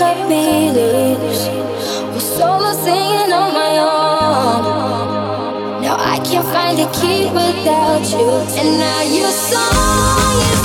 can't solo singing on my own. Now I can't find a key without you, and now you're so.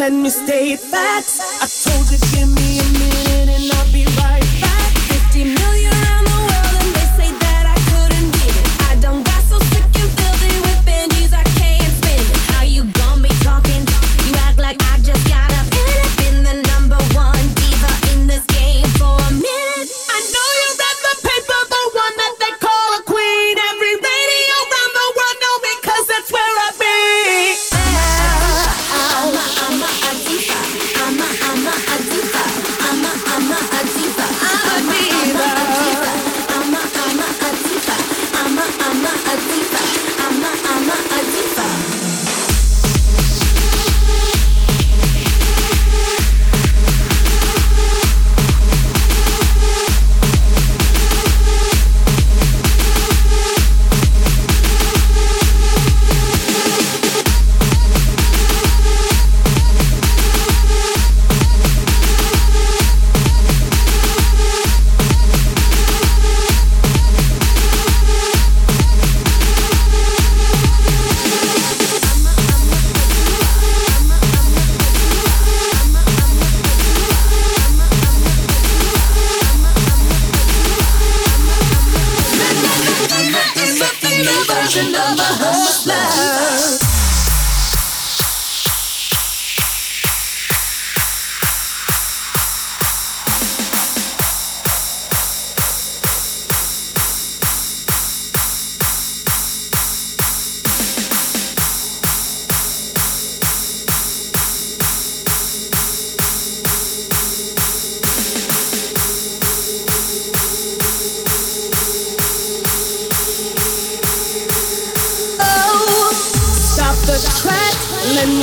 let me state facts. I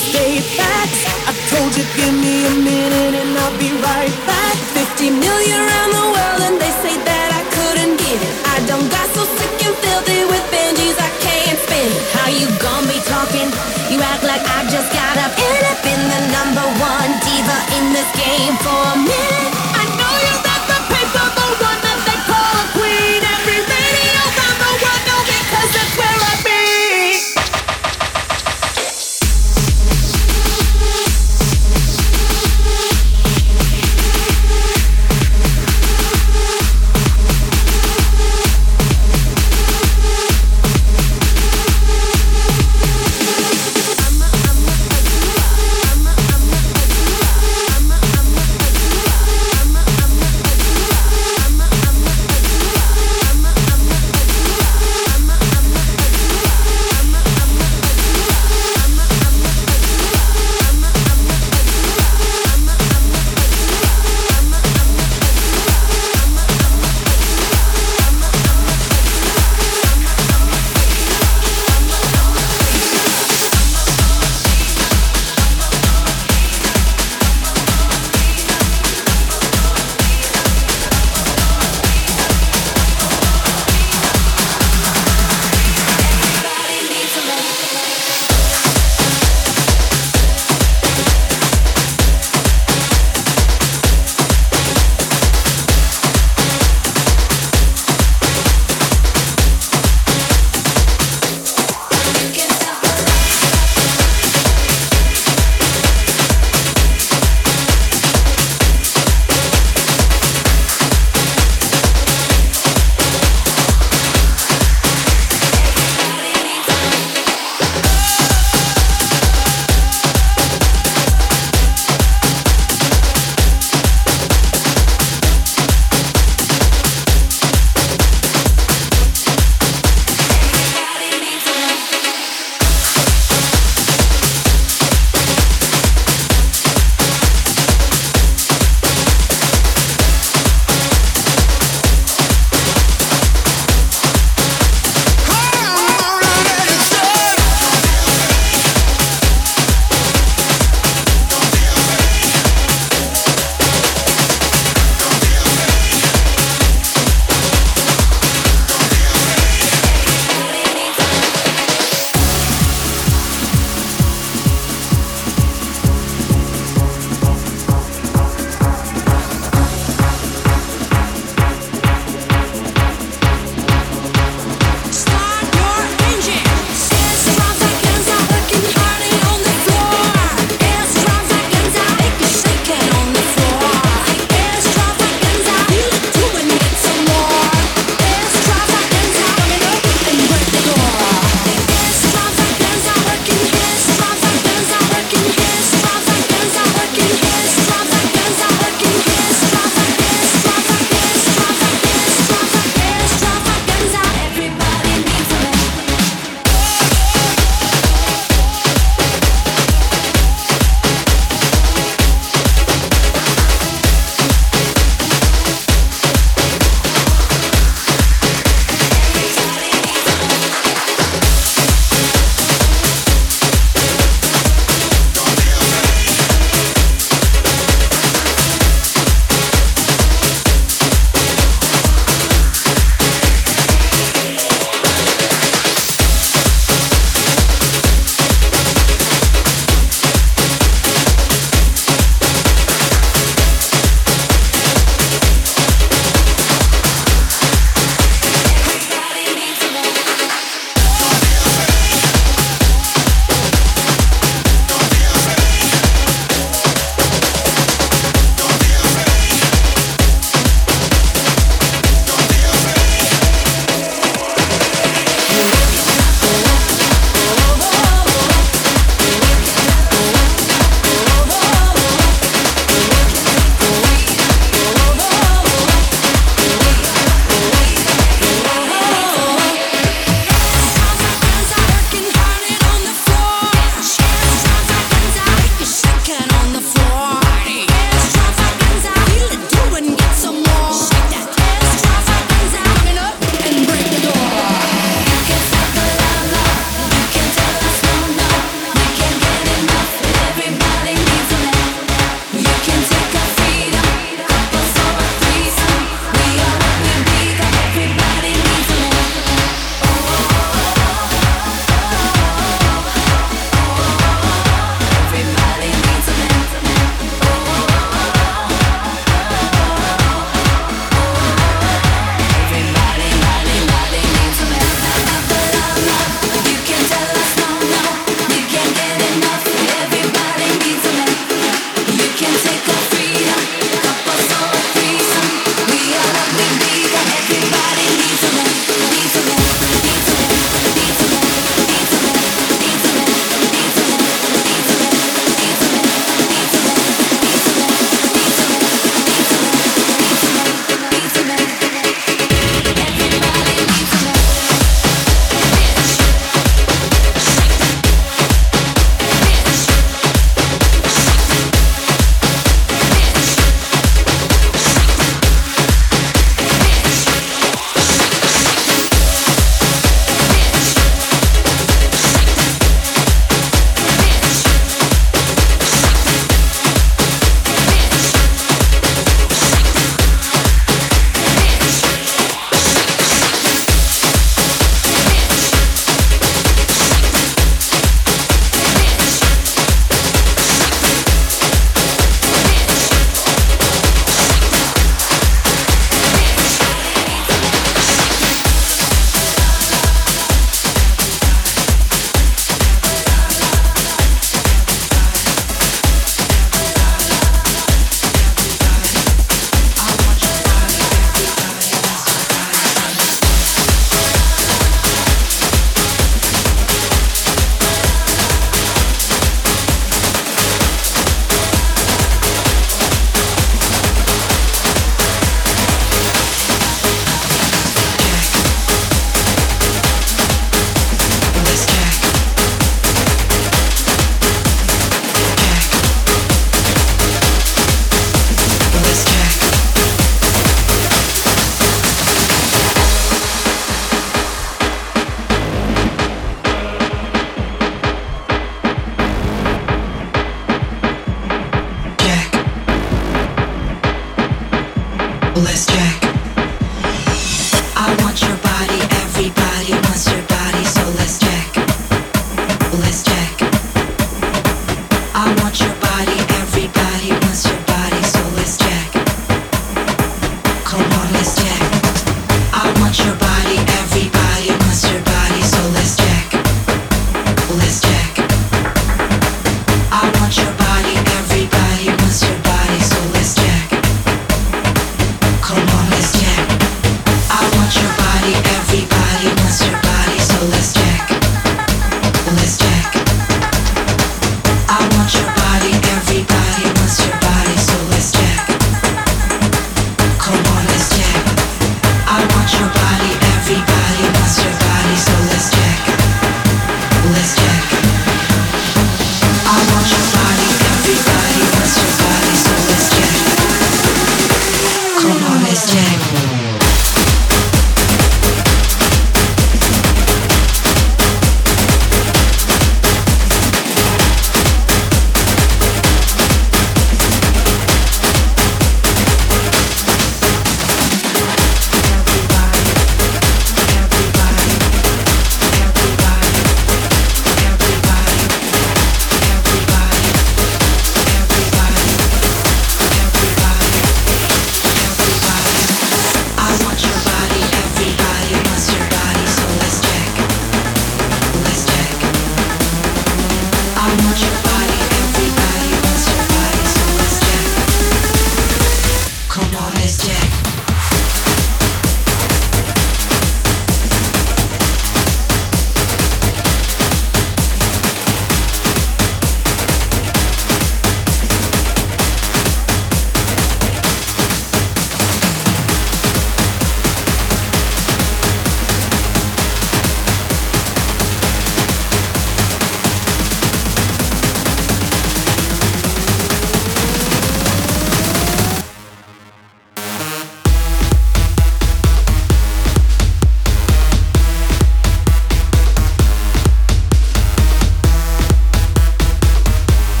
state facts. I told you, give me a minute and I'll be right back. 50 million around the world, and they say that I couldn't get it. I done got so sick and filthy with Benjis, I can't spend it. How you gonna be talking? You act like I just got up and I've been the number one diva in this game for a minute.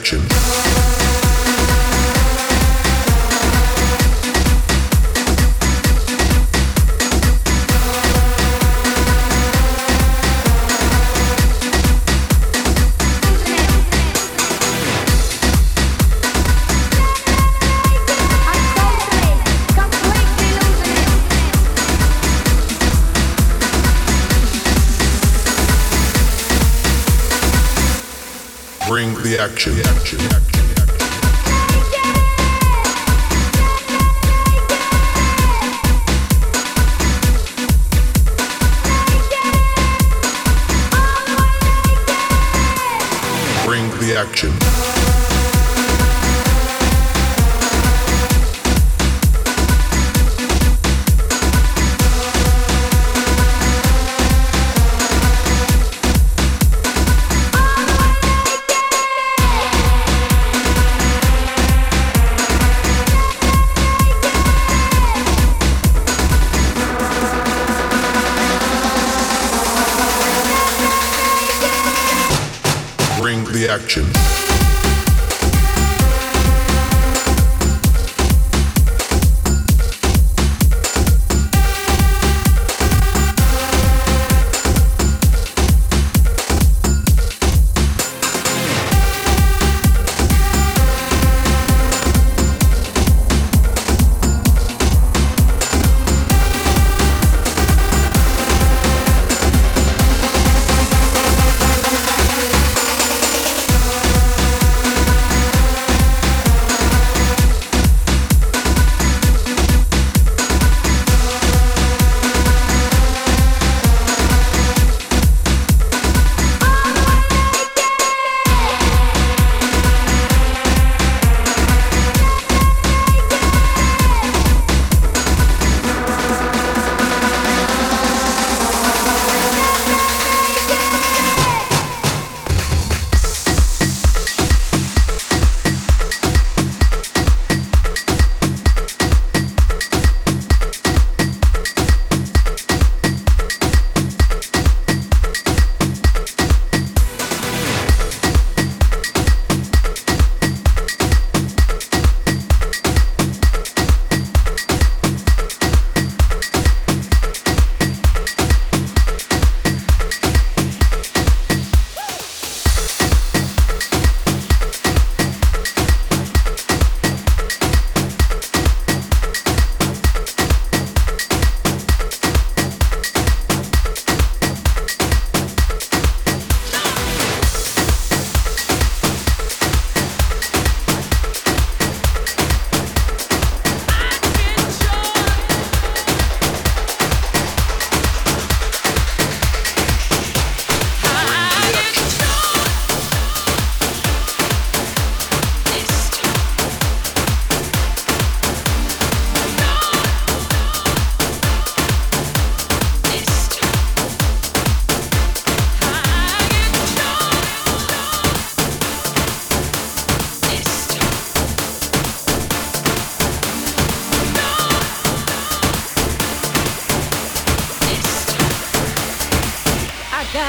Action. Action.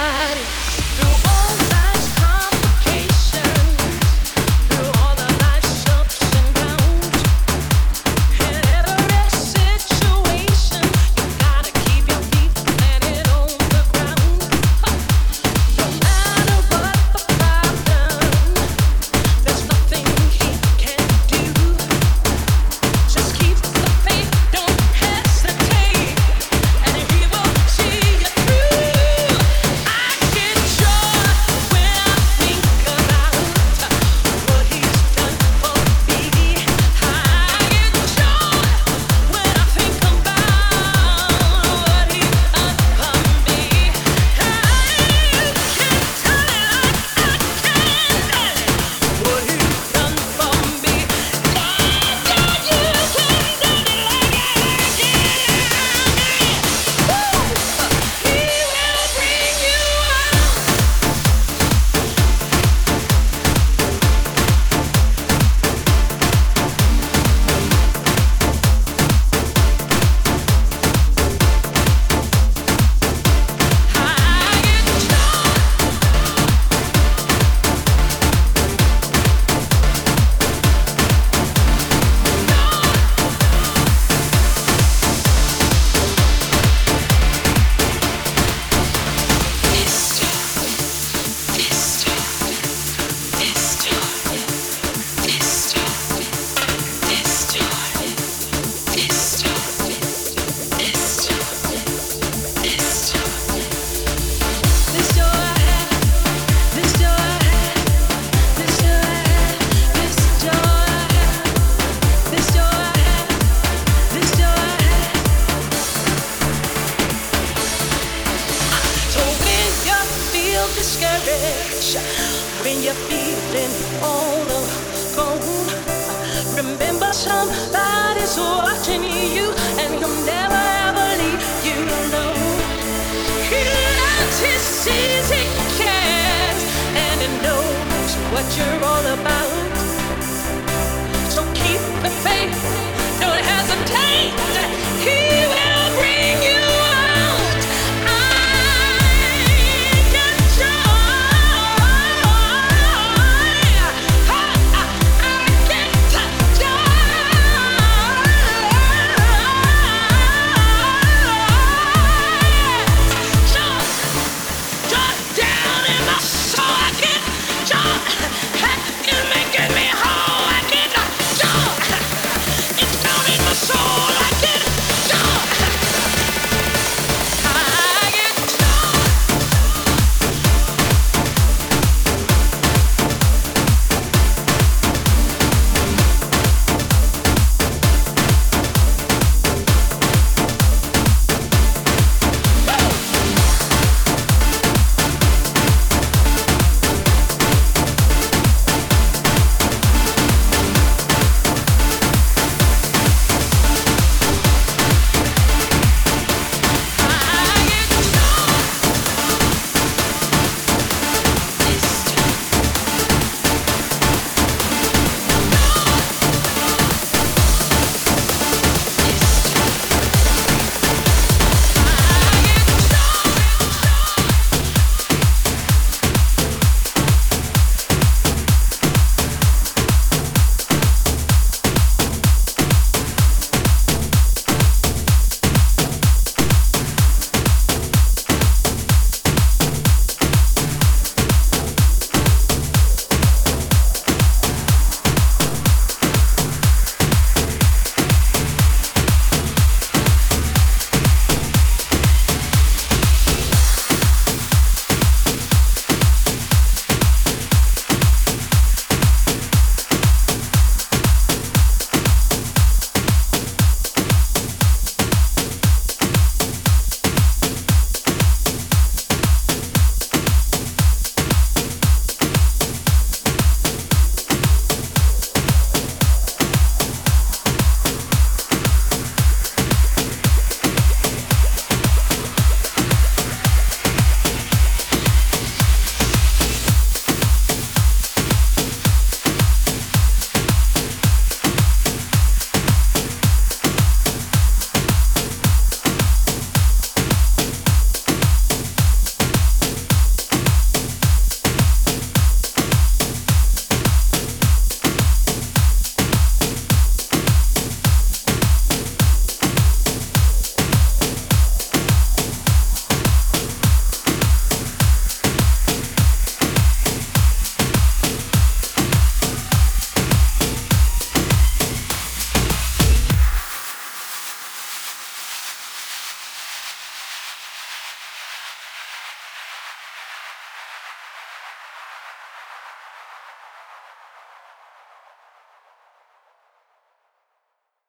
body.